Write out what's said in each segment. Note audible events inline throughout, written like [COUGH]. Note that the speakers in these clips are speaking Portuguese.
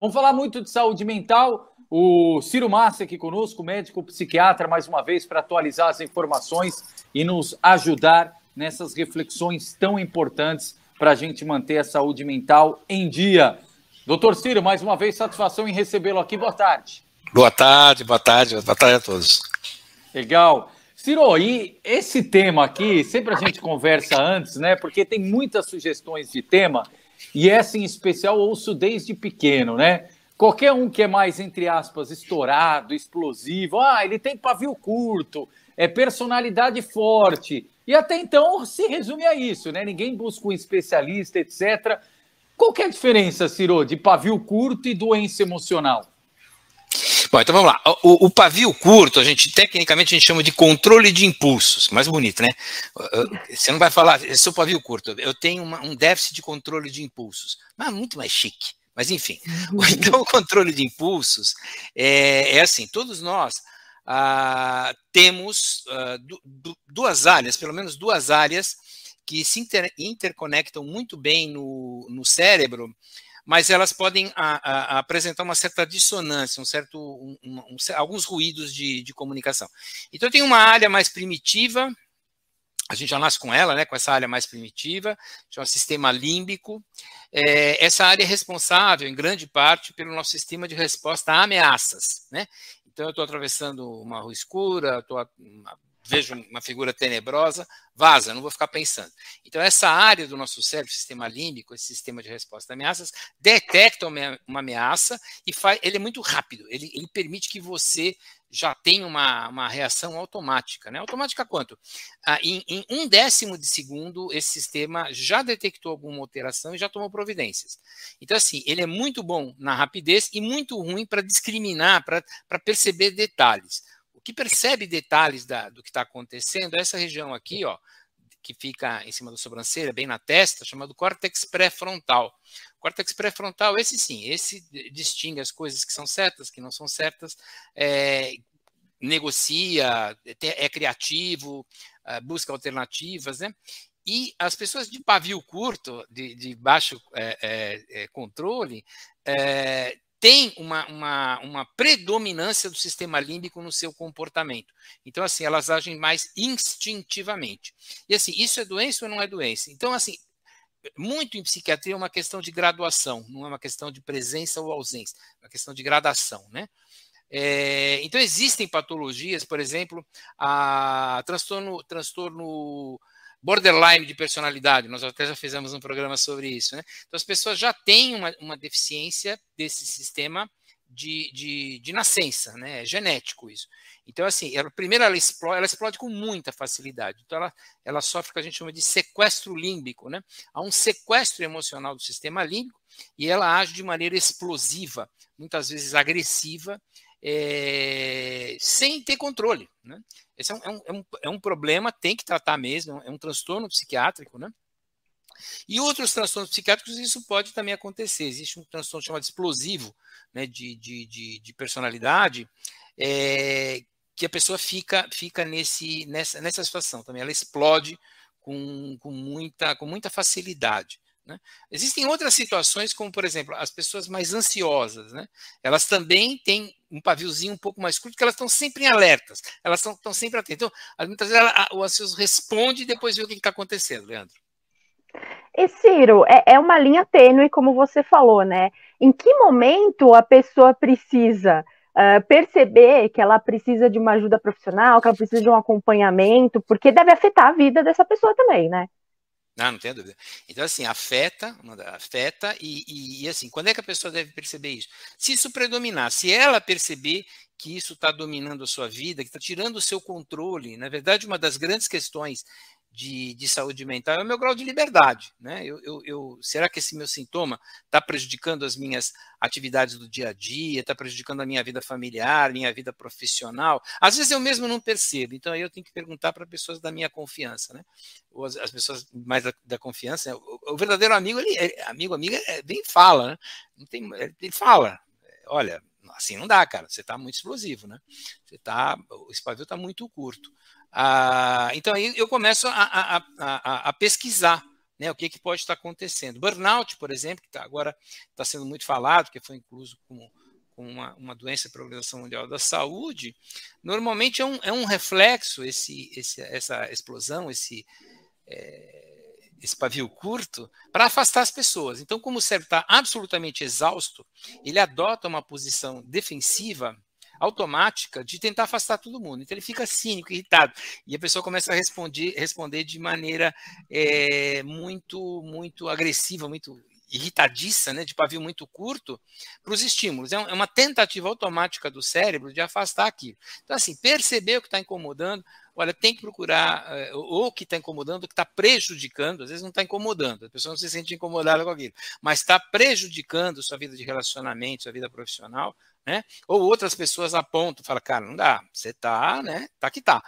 Vamos falar muito de saúde mental. O Ciro Massa aqui conosco, médico psiquiatra, mais uma vez, para atualizar as informações e nos ajudar nessas reflexões tão importantes para a gente manter a saúde mental em dia. Doutor Ciro, mais uma vez, satisfação em recebê-lo aqui. Boa tarde. Boa tarde, boa tarde, boa tarde a todos. Legal. Ciro, e esse tema aqui, sempre a gente conversa antes, né? Porque tem muitas sugestões de tema e essa em especial ouço desde pequeno, né? Qualquer um que é mais, entre aspas, estourado, explosivo, ah, ele tem pavio curto, é personalidade forte. E até então se resume a isso, né? Ninguém busca um especialista, etc. Qual que é a diferença, Ciro, de pavio curto e doença emocional? Bom, então vamos lá. O, o, pavio curto, a gente tecnicamente a gente chama de controle de impulsos. Mais bonito, né? Você não vai falar, eu sou pavio curto, eu tenho uma, um déficit de controle de impulsos. Mas muito mais chique. Mas enfim. [LAUGHS] Então, o controle de impulsos é, é assim: todos nós ah, temos ah, du, duas áreas, pelo menos duas áreas, que se inter, interconectam muito bem no, no cérebro mas elas podem a, a, apresentar uma certa dissonância, um certo, um, um, alguns ruídos de, de, comunicação. Então tem uma área mais primitiva, a gente já nasce com ela, né, com essa área mais primitiva, chama sistema límbico. É, essa área é responsável, em grande parte, pelo nosso sistema de resposta a ameaças. Né? Então eu estou atravessando uma rua escura, estou vejo uma figura tenebrosa, vaza, não vou ficar pensando. Então, essa área do nosso cérebro, sistema límbico, esse sistema de resposta a ameaças, detecta uma ameaça e faz, ele é muito rápido, ele, ele permite que você já tenha uma, uma reação automática. Né? Automática quanto? Ah, em, em, um décimo de segundo, esse sistema já detectou alguma alteração e já tomou providências. Então, assim, ele é muito bom na rapidez e muito ruim para discriminar, para perceber detalhes que percebe detalhes da, do que está acontecendo é essa região aqui, ó, que fica em cima da sobrancelha, bem na testa, chamado córtex pré-frontal. Córtex pré-frontal, esse sim, esse distingue as coisas que são certas, que não são certas, é, negocia, é, é criativo, é, busca alternativas, né? E as pessoas de pavio curto, de, de baixo é, é, é controle, tem uma, uma, uma, predominância do sistema límbico no seu comportamento. Então, assim, elas agem mais instintivamente. E assim, isso é doença ou não é doença? Então, assim, muito em psiquiatria é uma questão de graduação, não é uma questão de presença ou ausência, é uma questão de gradação, né? É, então, existem patologias, por exemplo, a transtorno, transtorno borderline de personalidade, nós até já fizemos um programa sobre isso, né? Então as pessoas já têm uma, uma deficiência desse sistema de, de, de, nascença, né? É genético isso. Então, assim, ela, primeiro ela explode, ela explode com muita facilidade. Então, ela, ela sofre o que a gente chama de sequestro límbico, né? Há um sequestro emocional do sistema límbico e ela age de maneira explosiva, muitas vezes agressiva, é, sem ter controle. Né? Esse é um, é, um, é um problema, tem que tratar mesmo, é um transtorno psiquiátrico, né? E outros transtornos psiquiátricos, isso pode também acontecer. Existe um transtorno chamado explosivo né, de, de, de, de personalidade, é, que a pessoa fica, fica nesse, nessa, nessa situação também. Ela explode com, com, muita, com muita facilidade. Né? Existem outras situações, como, por exemplo, as pessoas mais ansiosas. Né? Elas também têm um paviozinho um pouco mais curto, porque elas estão sempre em alertas, elas estão sempre atentas. Então, muitas vezes ela, o ansioso responde e depois vê o que está acontecendo, Leandro. E Ciro, é, é uma linha tênue, como você falou, né? Em que momento a pessoa precisa uh, perceber que ela precisa de uma ajuda profissional, que ela precisa de um acompanhamento, porque deve afetar a vida dessa pessoa também, né? Não, não tenho dúvida. Então, assim, afeta, afeta, e, e, e, assim, quando é que a pessoa deve perceber isso? Se isso predominar, se ela perceber que isso está dominando a sua vida, que está tirando o seu controle, na verdade, uma das grandes questões de, de, saúde mental é o meu grau de liberdade. Né? Eu, eu, eu será que esse meu sintoma está prejudicando as minhas atividades do dia a dia, está prejudicando a minha vida familiar, minha vida profissional? Às vezes eu mesmo não percebo, então aí eu tenho que perguntar para pessoas da minha confiança, né? ou as, as pessoas mais da, da confiança. O, o, verdadeiro amigo, ele, é, amigo, amiga, é, bem fala, né? não tem, ele fala, olha, assim não dá, cara, você está muito explosivo, né? Você tá, o espavio está muito curto. Ah, então aí eu começo a, a, a, a pesquisar né, o que, que pode estar acontecendo. Burnout, por exemplo, que tá, agora está sendo muito falado, que foi incluso como, como uma, uma doença para a Organização Mundial da Saúde, normalmente é um, é um reflexo, esse, esse, essa explosão, esse, é, esse pavio curto, para afastar as pessoas. Então, como o cérebro está absolutamente exausto, ele adota uma posição defensiva automática de tentar afastar todo mundo. Então ele fica cínico, irritado. E a pessoa começa a responder, responder de maneira é, muito, muito agressiva, muito irritadiça, né, de pavio muito curto, para os estímulos. É, é uma tentativa automática do cérebro de afastar aquilo. Então, assim, perceber o que está incomodando, olha, tem que procurar, eh, ou o que está incomodando, o que está prejudicando, às vezes não está incomodando, a pessoa não se sente incomodada com aquilo, mas está prejudicando sua vida de relacionamento, sua vida profissional, né? Ou outras pessoas apontam, falam, cara, não dá, você tá, né? Tá que tá.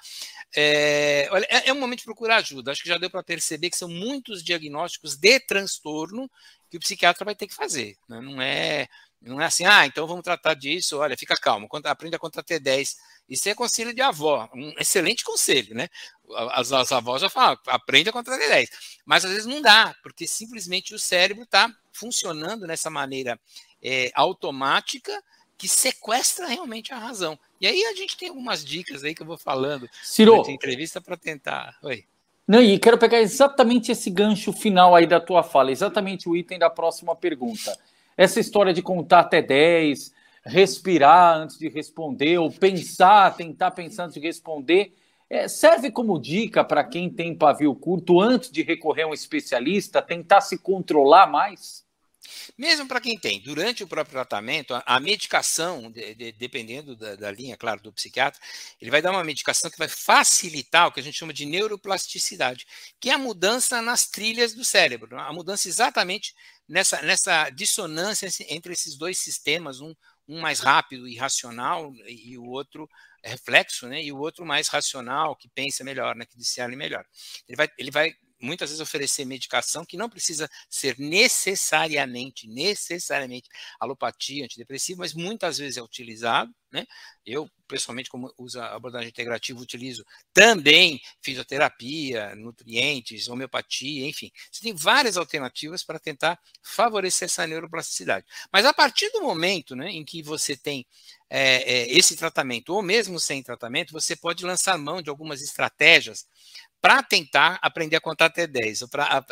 É, olha, é, é um momento de procurar ajuda. Acho que já deu para perceber que são muitos diagnósticos de transtorno que o psiquiatra vai ter que fazer. Né? Não é não é assim, ah, então vamos tratar disso, olha, fica calmo, aprende a contar até 10. Isso é conselho de avó, um excelente conselho, né? As, as avós já falam, aprende a contar até 10. Mas às vezes não dá, porque simplesmente o cérebro está funcionando nessa maneira é, automática que sequestra realmente a razão. E aí a gente tem algumas dicas aí que eu vou falando Ciro, entrevista para tentar. Oi. Não, e quero pegar exatamente esse gancho final aí da tua fala, exatamente o item da próxima pergunta. Essa história de contar até 10, respirar antes de responder, ou pensar, tentar pensar antes de responder, é, serve como dica para quem tem pavio curto antes de recorrer a um especialista, tentar se controlar mais? Mesmo para quem tem, durante o próprio tratamento, a, a medicação, de, de, dependendo da, da, linha, claro, do psiquiatra, ele vai dar uma medicação que vai facilitar o que a gente chama de neuroplasticidade, que é a mudança nas trilhas do cérebro, a mudança exatamente nessa, nessa dissonância entre esses dois sistemas, um, um mais rápido e racional e o outro reflexo, né? E o outro mais racional, que pensa melhor, né? Que discerne melhor. Ele vai, ele vai muitas vezes oferecer medicação que não precisa ser necessariamente, necessariamente alopatia, antidepressivo, mas muitas vezes é utilizado, né? Eu, pessoalmente, como uso a abordagem integrativa, utilizo também fisioterapia, nutrientes, homeopatia, enfim. Você tem várias alternativas para tentar favorecer essa neuroplasticidade. Mas a partir do momento né, em que você tem é, é, esse tratamento, ou mesmo sem tratamento, você pode lançar mão de algumas estratégias para tentar aprender a contar até 10, para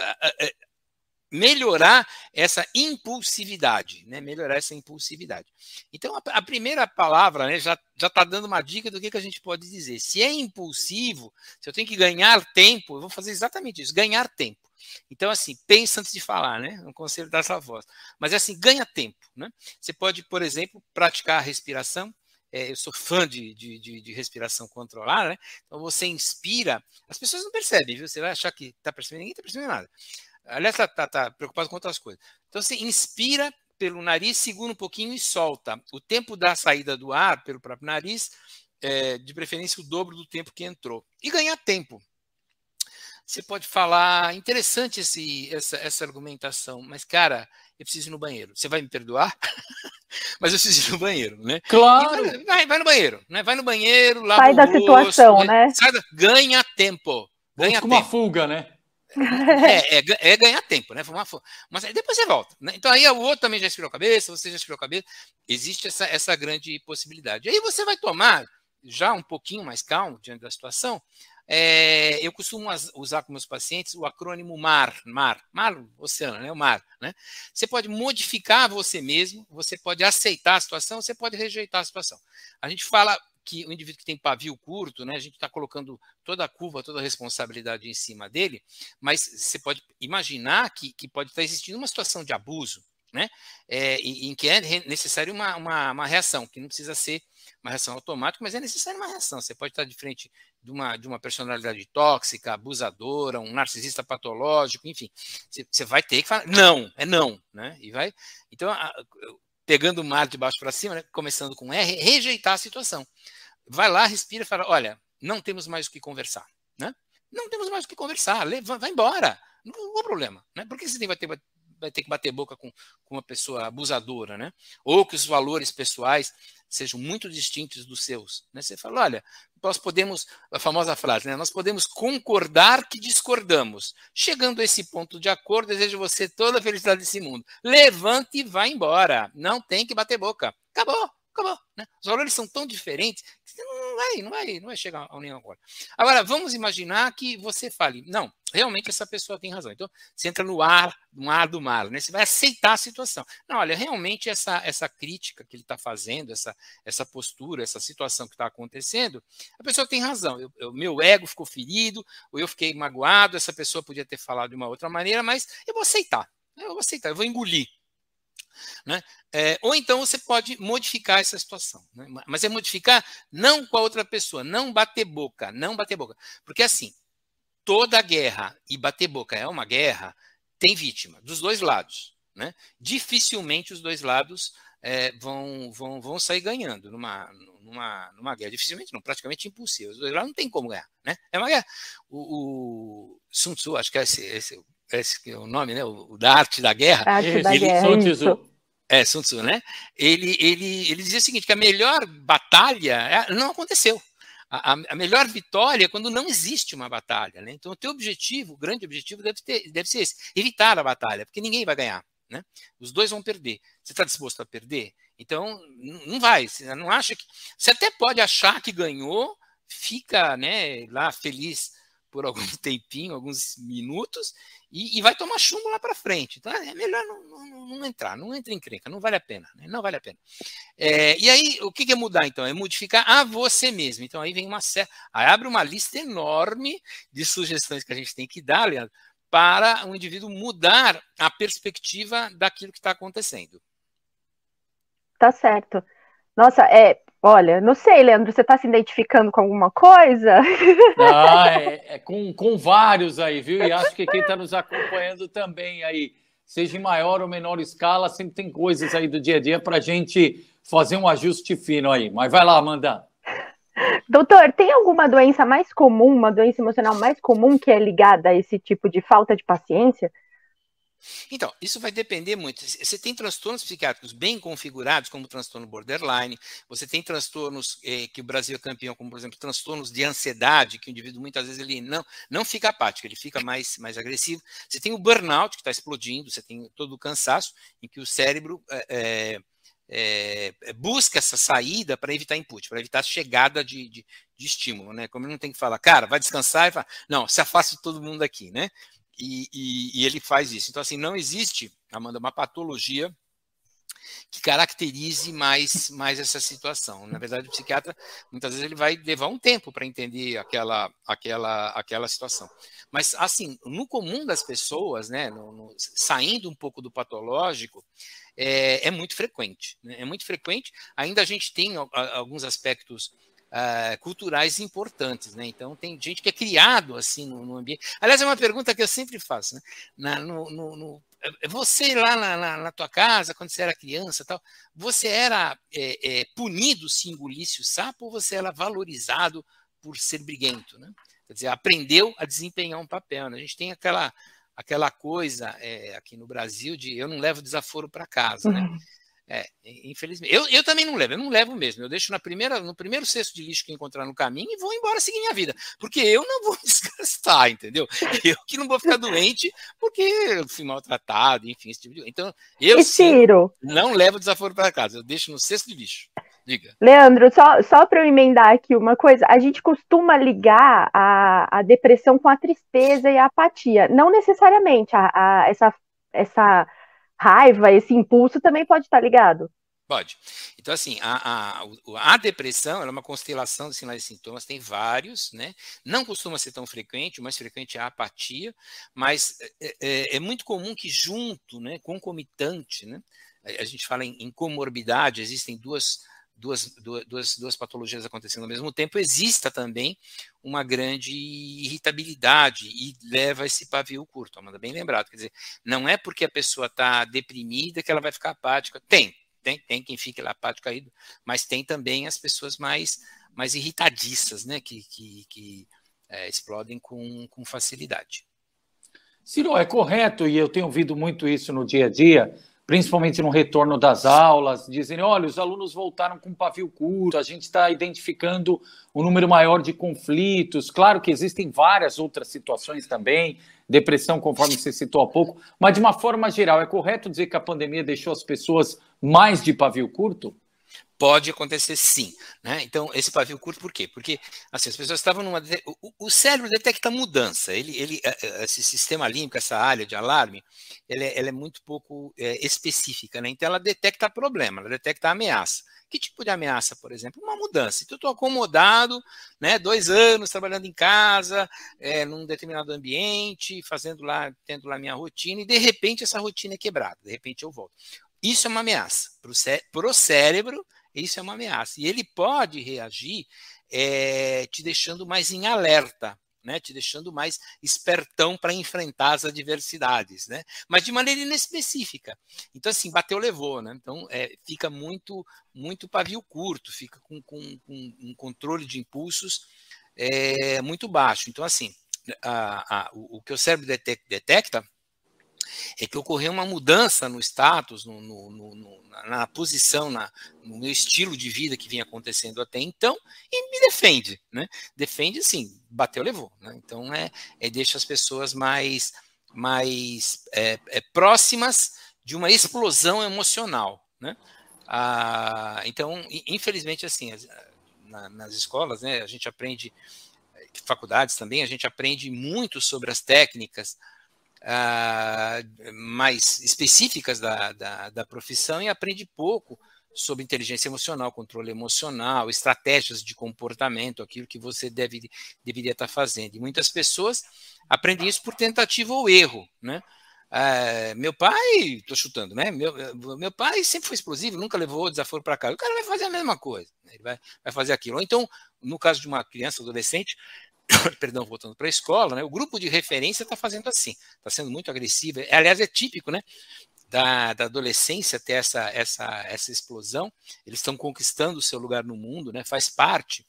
melhorar essa impulsividade, né? Melhorar essa impulsividade. Então, a, a primeira palavra né, já está dando uma dica do que, que a gente pode dizer. Se é impulsivo, se eu tenho que ganhar tempo, eu vou fazer exatamente isso, ganhar tempo. Então, assim, pensa antes de falar, né? Um conselho dessa voz. Mas, assim, ganha tempo, né? Você pode, por exemplo, praticar a respiração, é, eu sou fã de, de, de, de, respiração controlada, né? Então você inspira, as pessoas não percebem, viu? Você vai achar que está percebendo, ninguém está percebendo nada. Aliás, está tá, tá preocupado com outras coisas. Então você inspira pelo nariz, segura um pouquinho e solta. O tempo da saída do ar pelo próprio nariz, é, de preferência o dobro do tempo que entrou. E ganhar tempo. Você pode falar, interessante esse, essa, essa argumentação, mas cara, eu preciso ir no banheiro. Você vai me perdoar? [LAUGHS] mas eu preciso ir no banheiro, né? Claro. Vai, vai, vai, no banheiro, né? Vai no banheiro, lava Sai da rosto, situação, né? né? Sai da, ganha tempo. Ganha tempo. uma fuga, né? É, é, é, ganhar tempo, né? Uma, mas aí depois você volta. Né? Então aí o outro também já esfriou a cabeça, você já esfriou a cabeça. Existe essa, essa grande possibilidade. Aí você vai tomar, já um pouquinho mais calmo diante da situação, é, eu costumo usar com meus pacientes o acrônimo MAR, MAR, MAR, oceano, né? O MAR, né? Você pode modificar você mesmo, você pode aceitar a situação, você pode rejeitar a situação. A gente fala que o indivíduo que tem pavio curto, né, a gente está colocando toda a curva, toda a responsabilidade em cima dele, mas você pode imaginar que, que pode estar existindo uma situação de abuso, né, é, em, em, que é necessário uma, uma, uma reação, que não precisa ser uma reação automática, mas é necessária uma reação. Você pode estar de frente de uma, de uma personalidade tóxica, abusadora, um narcisista patológico, enfim. Você, você vai ter que falar, não, é não, né? E vai. Então, a, pegando o mar de baixo para cima, né, começando com R, rejeitar a situação. Vai lá, respira e fala: olha, não temos mais o que conversar, né? Não temos mais o que conversar, vai embora. Não há problema, né? Por que você vai ter, vai ter que bater boca com, com uma pessoa abusadora, né? Ou que os valores pessoais sejam muito distintos dos seus. Né? Você fala, olha, nós podemos, a famosa frase, né? nós podemos concordar que discordamos. Chegando a esse ponto de acordo, desejo você toda a felicidade desse mundo. Levante e vá embora. Não tem que bater boca. Acabou acabou. Né? Os valores são tão diferentes que você vai, não vai, não vai chegar a nenhum acordo. Agora, vamos imaginar que você fale, não, realmente essa pessoa tem razão. Então, você entra no ar, no ar do mar, né? Você vai aceitar a situação. Não, olha, realmente essa, essa crítica que ele está fazendo, essa, essa postura, essa situação que está acontecendo, a pessoa tem razão. Eu, eu, meu ego ficou ferido, ou eu fiquei magoado, essa pessoa podia ter falado de uma outra maneira, mas eu vou aceitar. Eu vou aceitar, eu vou engolir. Né? É, ou então você pode modificar essa situação. Né? Mas é modificar não com a outra pessoa, não bater boca, não bater boca. Porque assim, toda guerra, e bater boca é uma guerra, tem vítima, dos dois lados. Né? Dificilmente os dois lados é, vão, vão, vão sair ganhando numa, numa, numa guerra. Dificilmente não, praticamente impossível. Os dois lados não tem como ganhar. Né? É uma guerra. O, o Sun Tzu, acho que é esse, esse esse é o nome, né? O, da arte da guerra. A arte da ele, guerra. Sun Tzu. É, Sun Tzu, né? Ele, ele, ele dizia o seguinte: que a melhor batalha é, não aconteceu. A, a, melhor vitória é quando não existe uma batalha. Né? Então, o teu objetivo, o grande objetivo, deve, ter, deve ser esse: evitar a batalha, porque ninguém vai ganhar. Né? Os dois vão perder. Você está disposto a perder? Então, não vai. Você não acha que. Você até pode achar que ganhou, fica né, lá feliz por algum [LAUGHS] tempinho, alguns minutos, e, e vai tomar chumbo lá para frente. Então é melhor não, não, não, entrar, não entra em crenca, não vale a pena, né? não vale a pena. É, e aí, o que é mudar então? É modificar a você mesmo. Então aí vem uma série, abre uma lista enorme de sugestões que a gente tem que dar, Leandro, para o indivíduo mudar a perspectiva daquilo que está acontecendo. Tá certo. Nossa, é, Olha, não sei, Leandro, você está se identificando com alguma coisa? [LAUGHS] Ah, é, é com, com vários aí, viu? E acho que quem está nos acompanhando também aí, seja em maior ou menor escala, sempre tem coisas aí do dia a dia para a gente fazer um ajuste fino aí. Mas vai lá, Amanda. Doutor, tem alguma doença mais comum, uma doença emocional mais comum que é ligada a esse tipo de falta de paciência? Então, isso vai depender muito. Você tem transtornos psiquiátricos bem configurados, como o transtorno borderline, você tem transtornos eh, que o Brasil é campeão, como, por exemplo, transtornos de ansiedade, que o indivíduo muitas vezes ele não, não fica apático, ele fica mais, mais agressivo. Você tem o burnout, que está explodindo, você tem todo o cansaço, em que o cérebro é, é, busca essa saída para evitar input, para evitar a chegada de, de, de, estímulo, né? Como ele não tem que falar, cara, vai descansar e fala, não, se afaste de todo mundo aqui, né? E, e, e, ele faz isso. Então, assim, não existe, Amanda, uma patologia que caracterize mais, mais essa situação. Na verdade, o psiquiatra, muitas vezes, ele vai levar um tempo para entender aquela, aquela, aquela situação. Mas, assim, no comum das pessoas, né, no, no, saindo um pouco do patológico, é, é muito frequente. Né? É muito frequente. Ainda a gente tem alguns aspectos uh, culturais importantes, né? Então tem gente que é criado assim no, no, ambiente. Aliás, é uma pergunta que eu sempre faço, né? Na, no, no, é, você lá na, na, na, tua casa, quando você era criança, tal, você era é, é, punido se engolisse o sapo ou você era valorizado por ser briguento, né? Quer dizer, aprendeu a desempenhar um papel. Né? A gente tem aquela aquela coisa é, aqui no Brasil de eu não levo desaforo para casa, né? Uhum. É, infelizmente. Eu, eu também não levo, eu não levo mesmo. Eu deixo na primeira, no primeiro cesto de lixo que encontrar no caminho e vou embora seguir minha vida. Porque eu não vou [LAUGHS] desgastar, entendeu? Eu que não vou ficar doente porque eu fui maltratado, enfim, esse tipo de Então, eu sim, não levo desaforo para casa, eu deixo no cesto de lixo. Diga. Leandro, só, só para eu emendar aqui uma coisa, a gente costuma ligar a, a depressão com a tristeza e a apatia. Não necessariamente a, a essa, essa raiva, esse impulso também pode estar ligado? Pode. Então, assim, a, a, a depressão é uma constelação de sinais e sintomas, tem vários, né? Não costuma ser tão frequente, o mais frequente é a apatia, mas é, é, é muito comum que junto, né, concomitante, né? A gente fala em, em comorbidade, existem duas duas, duas, duas patologias acontecendo ao mesmo tempo, exista também uma grande irritabilidade e leva esse pavio curto. Amanda, bem lembrado. Quer dizer, não é porque a pessoa está deprimida que ela vai ficar apática. Tem, tem, tem quem fique lá apático caído, mas tem também as pessoas mais, mais irritadiças, né, que, que, que é, explodem com, com facilidade. Ciro, é correto, e eu tenho ouvido muito isso no dia a dia, principalmente no retorno das aulas, dizendo: olha, os alunos voltaram com pavio curto, a gente está identificando um número maior de conflitos. Claro que existem várias outras situações também, depressão, conforme você citou há pouco, mas de uma forma geral, é correto dizer que a pandemia deixou as pessoas mais de pavio curto? Pode acontecer sim. Né? Então, esse pavio curto, por quê? Porque assim, as pessoas estavam numa. O, o cérebro detecta mudança. Ele, ele, é, é, esse sistema límbico, essa área de alarme, ela é, ela é muito pouco é, específica. Né? Então, ela detecta problema, ela detecta ameaça. Que tipo de ameaça, por exemplo? Uma mudança. Então, eu estou acomodado, né, dois anos trabalhando em casa, é, num determinado ambiente, fazendo lá, tendo lá minha rotina, e de repente essa rotina é quebrada, de repente eu volto. Isso é uma ameaça. Para o cérebro, isso é uma ameaça. E ele pode reagir é, te deixando mais em alerta, né, te deixando mais espertão para enfrentar as adversidades, né, mas de maneira inespecífica. Então, assim, bateu, levou, né, então é, fica muito, muito pavio curto, fica com, com, com um controle de impulsos é, muito baixo. Então, assim, a, a, o, o, que o cérebro detecta é que ocorreu uma mudança no status, no, no, no, na posição, na, no meu estilo de vida que vinha acontecendo até então, e me defende, né? Defende, assim, bateu, levou, né? Então, é, é deixa as pessoas mais, mais é, é, próximas de uma explosão emocional, né? Ah, então, infelizmente, assim, na, nas escolas, né, a gente aprende, faculdades também, a gente aprende muito sobre as técnicas, uh, mais específicas da, da, da profissão e aprende pouco sobre inteligência emocional, controle emocional, estratégias de comportamento, aquilo que você deve, deveria estar fazendo. E muitas pessoas aprendem isso por tentativa ou erro, né? Uh, meu pai, estou chutando, né? Meu, meu pai sempre foi explosivo, nunca levou desaforo para casa. O cara vai fazer a mesma coisa, né? ele vai, vai fazer aquilo. Ou então, no caso de uma criança, adolescente, [COUGHS] perdão, voltando para a escola, né, o grupo de referência está fazendo assim, está sendo muito agressivo. É, aliás, é típico, né? Da, da adolescência ter essa, essa, essa explosão, eles estão conquistando o seu lugar no mundo, né? Faz parte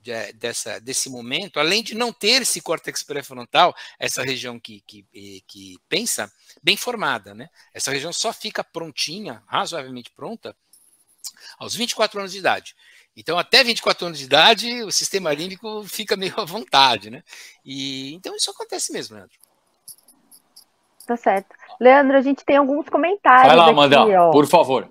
de, dessa, desse momento, além de não ter esse córtex pré-frontal, essa região que, que, que pensa, bem formada, né? Essa região só fica prontinha, razoavelmente pronta, aos 24 anos de idade. Então, até 24 anos de idade, o sistema límbico fica meio à vontade, né? E então isso acontece mesmo, Leandro. Tá certo. Leandro, a gente tem alguns comentários. Vai lá, Amanda, por favor.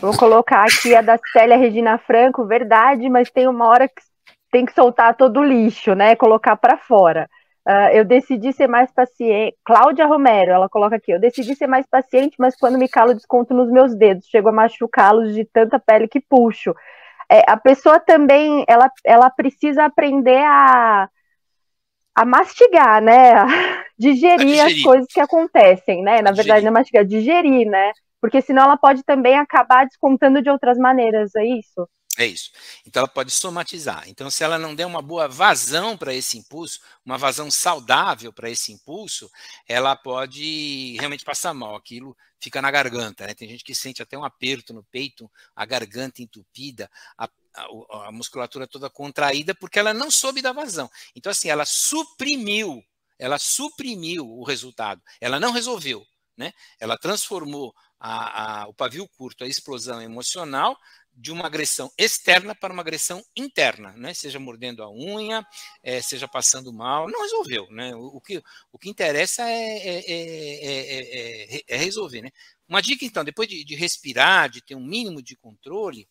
Vou colocar aqui a da Célia Regina Franco, verdade, mas tem uma hora que tem que soltar todo o lixo, né? Colocar para fora. Uh, eu decidi ser mais paciente. Cláudia Romero, ela coloca aqui. Eu decidi ser mais paciente, mas quando me calo, desconto nos meus dedos. Chego a machucá-los de tanta pele que puxo é, a pessoa também ela, ela precisa aprender a, a mastigar, né? [LAUGHS] A digerir, digerir, as coisas que acontecem, né? Na verdade, não é mastigar, digerir, né? Porque senão ela pode também acabar descontando de outras maneiras, é isso? É isso. Então ela pode somatizar. Então, se ela não der uma boa vazão para esse impulso, uma vazão saudável para esse impulso, ela pode realmente passar mal. Aquilo fica na garganta. Né? Tem gente que sente até um aperto no peito, a garganta entupida, a, a, a musculatura toda contraída, porque ela não soube da vazão. Então, assim, ela suprimiu, ela suprimiu o resultado. Ela não resolveu. Né? Ela transformou a, a, o pavio curto, a explosão emocional, de uma agressão externa para uma agressão interna, né? seja mordendo a unha, é, seja passando mal, não resolveu. Né? O, o, que, o que interessa é, é, é, resolver. Né? Uma dica, então, depois de, de, respirar, de ter um mínimo de controle,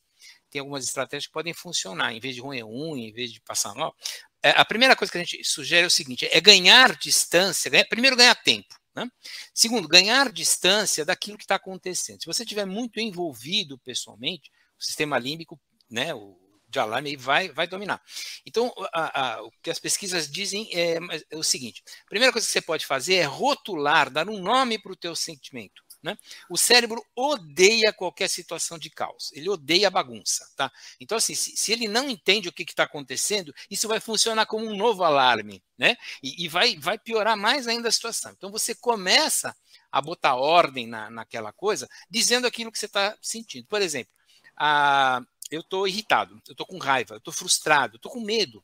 tem algumas estratégias que podem funcionar, em vez de roer unha, em vez de passar mal. a primeira coisa que a gente sugere é o seguinte: é ganhar distância, ganhar, primeiro ganhar tempo. Né? Segundo, ganhar distância daquilo que está acontecendo. Se você estiver muito envolvido pessoalmente, o sistema límbico, né, o de alarme vai, vai dominar. Então, a, a, o que as pesquisas dizem é, é, o seguinte: a primeira coisa que você pode fazer é rotular, dar um nome para o teu sentimento. Né? O cérebro odeia qualquer situação de caos, ele odeia bagunça. Tá? Então, assim, se, se ele não entende o que está acontecendo, isso vai funcionar como um novo alarme, né? E, e, vai, vai piorar mais ainda a situação. Então, você começa a botar ordem na, naquela coisa, dizendo aquilo que você está sentindo. Por exemplo, ah, eu estou irritado, eu estou com raiva, eu estou frustrado, eu estou com medo.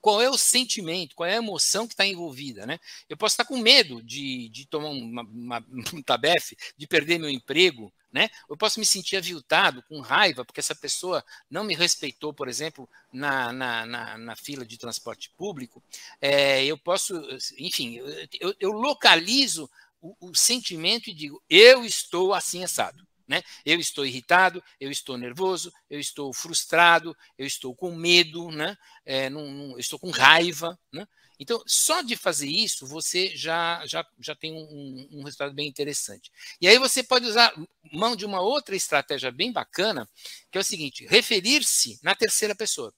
qual é o sentimento, qual é a emoção que está envolvida, né? Eu posso estar com medo de, de tomar uma, uma, [LAUGHS] um tabefe, de perder meu emprego, né? Eu posso me sentir aviltado, com raiva, porque essa pessoa não me respeitou, por exemplo, na, na, na, na fila de transporte público. É, eu posso, enfim, eu, eu localizo o, o sentimento e digo, eu estou assim assado. Né? Eu estou irritado, eu estou nervoso, eu estou frustrado, eu estou com medo, né? É, não, não, eu estou com raiva. Né? Então, só de fazer isso, você já, já, já tem um, um, resultado bem interessante. E aí você pode usar mão de uma outra estratégia bem bacana, que é o seguinte: referir-se na terceira pessoa.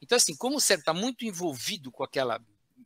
Então, assim, como o cérebro está muito envolvido com aquela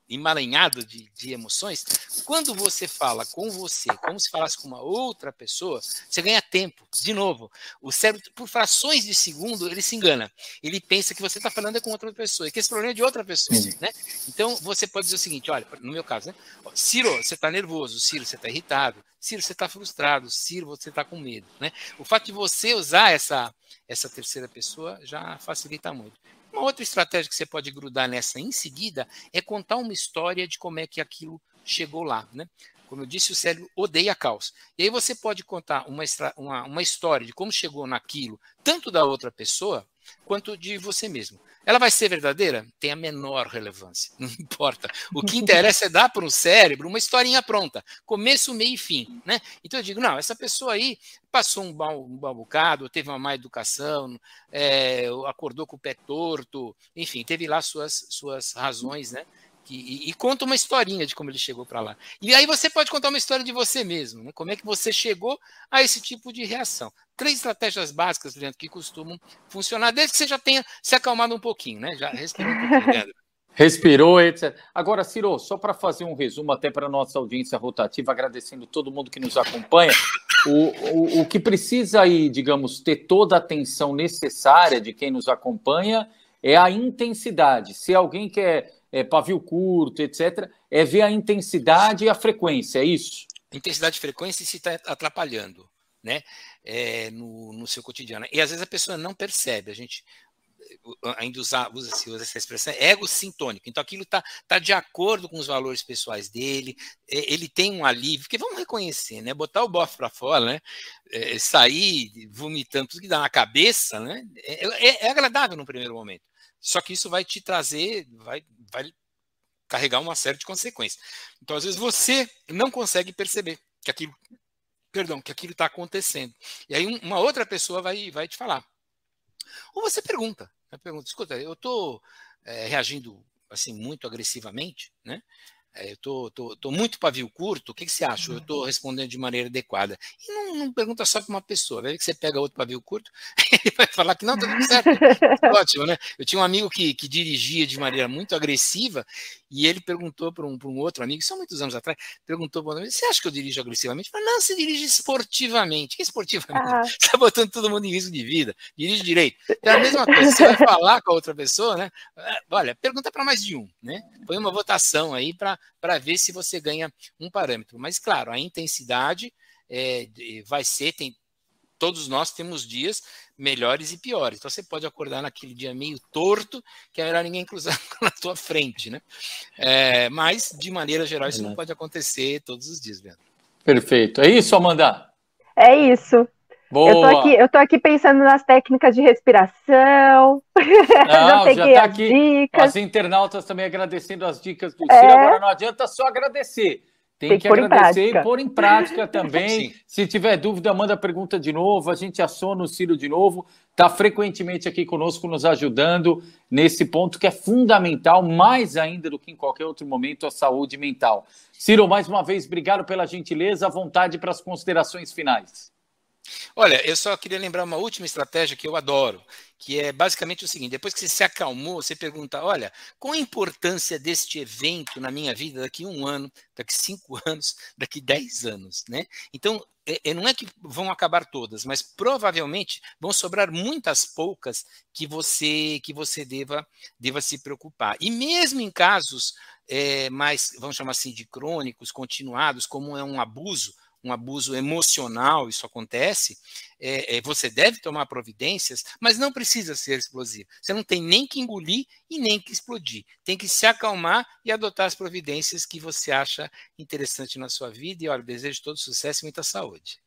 emaranhado de, de, emoções, quando você fala com você, como se falasse com uma outra pessoa, você ganha tempo. De novo, o cérebro, por frações de segundo, ele se engana. Ele pensa que você está falando com outra pessoa, e que esse problema é de outra pessoa. Né? Então, você pode dizer o seguinte: olha, no meu caso, né? Ciro, você está nervoso, Ciro, você está irritado, Ciro, você está frustrado, Ciro, você está com medo. Né? O fato de você usar essa, essa terceira pessoa já facilita muito. Uma outra estratégia que você pode grudar nessa em seguida é contar uma história de como é que aquilo chegou lá, né? Como eu disse, o cérebro odeia caos. E aí você pode contar uma, uma, uma história de como chegou naquilo, tanto da outra pessoa, quanto de você mesmo. Ela vai ser verdadeira? Tem a menor relevância, [LAUGHS] não importa. O que interessa é dar para o cérebro uma historinha pronta, começo, meio e fim. Né? Então eu digo, não, essa pessoa aí passou um mal, um bocado, teve uma má educação, é, acordou com o pé torto, enfim, teve lá suas, suas razões, né? E, e, conta uma historinha de como ele chegou para lá. E aí você pode contar uma história de você mesmo, né? como é que você chegou a esse tipo de reação. Três estratégias básicas, Leandro, que costumam funcionar, desde que você já tenha se acalmado um pouquinho, né? Já respirou um pouquinho. Respirou, etc. Agora, Ciro, só para fazer um resumo até para a nossa audiência rotativa, agradecendo todo mundo que nos acompanha, o, o, o que precisa aí, digamos, ter toda a atenção necessária de quem nos acompanha é a intensidade. Se alguém quer é, pavio curto, etc., é ver a intensidade e a frequência, é isso? Intensidade e frequência se está atrapalhando né, é, no, no seu cotidiano. E às vezes a pessoa não percebe, a gente ainda usa, usa, usa essa expressão, ego sintônico. Então aquilo está tá de acordo com os valores pessoais dele, é, ele tem um alívio, porque vamos reconhecer, né? Botar o bofe para fora, né? É, sair vomitando tudo que dá na cabeça, né? É, é, é, agradável no primeiro momento. Só que isso vai te trazer, vai, vai carregar uma série de consequências. Então, às vezes, você não consegue perceber que aquilo, perdão, que aquilo está acontecendo. E aí uma outra pessoa vai, vai te falar. Ou você pergunta, né? pergunta, escuta, eu estou é, reagindo assim muito agressivamente, né? É, eu estou tô, tô, tô, muito pavio curto, o que, que você acha? Eu estou respondendo de maneira adequada. E não, não pergunta só para uma pessoa, vai ver que você pega outro pavio curto, [LAUGHS] ele vai falar que não, está tudo certo. [LAUGHS] Ótimo, né? Eu tinha um amigo que, que dirigia de maneira muito agressiva e ele perguntou para um, um outro amigo, são muitos anos atrás, perguntou para um você acha que eu dirijo agressivamente? Falei, não, você dirige esportivamente. Que esportivamente? Ah. Você está botando todo mundo em risco de vida. Dirige direito. É a mesma coisa, você vai falar com a outra pessoa, né? É, olha, pergunta para mais de um, né? Põe uma votação aí para ver se você ganha um parâmetro. Mas, claro, a intensidade é, vai ser, tem, todos nós temos dias melhores e piores. Então você pode acordar naquele dia meio torto, que é melhor ninguém cruzar [LAUGHS] na tua frente, né? É, mas, de maneira geral, isso não pode acontecer todos os dias, Leandro. Perfeito. É isso, Amanda? É isso. Boa. Eu tô aqui, eu tô aqui pensando nas técnicas de respiração. [LAUGHS] Não, já peguei já tá as aqui. Dicas. As internautas também agradecendo as dicas do é. Ciro. Agora não adianta só agradecer. Tem, Tem que, que agradecer e pôr em prática [LAUGHS] também. Se tiver dúvida, manda pergunta de novo. A gente aciona o Ciro de novo. Está frequentemente aqui conosco, nos ajudando nesse ponto que é fundamental, mais ainda do que em qualquer outro momento, a saúde mental. Ciro, mais uma vez, obrigado pela gentileza. À vontade para as considerações finais. Olha, eu só queria lembrar uma última estratégia que eu adoro, que é basicamente o seguinte: depois que você se acalmou, você pergunta, olha, qual a importância deste evento na minha vida daqui um ano, daqui cinco [LAUGHS] anos, daqui dez anos, né? Então, é, é, não é que vão acabar todas, mas provavelmente vão sobrar muitas poucas que você que você deva, deva se preocupar. E mesmo em casos é, mais, vamos chamar assim, de crônicos, continuados, como é um abuso, um abuso emocional, isso acontece, é, é, você deve tomar providências, mas não precisa ser explosivo. Você não tem nem que engolir e nem que explodir. Tem que se acalmar e adotar as providências que você acha interessante na sua vida. E olha, desejo todo sucesso e muita saúde.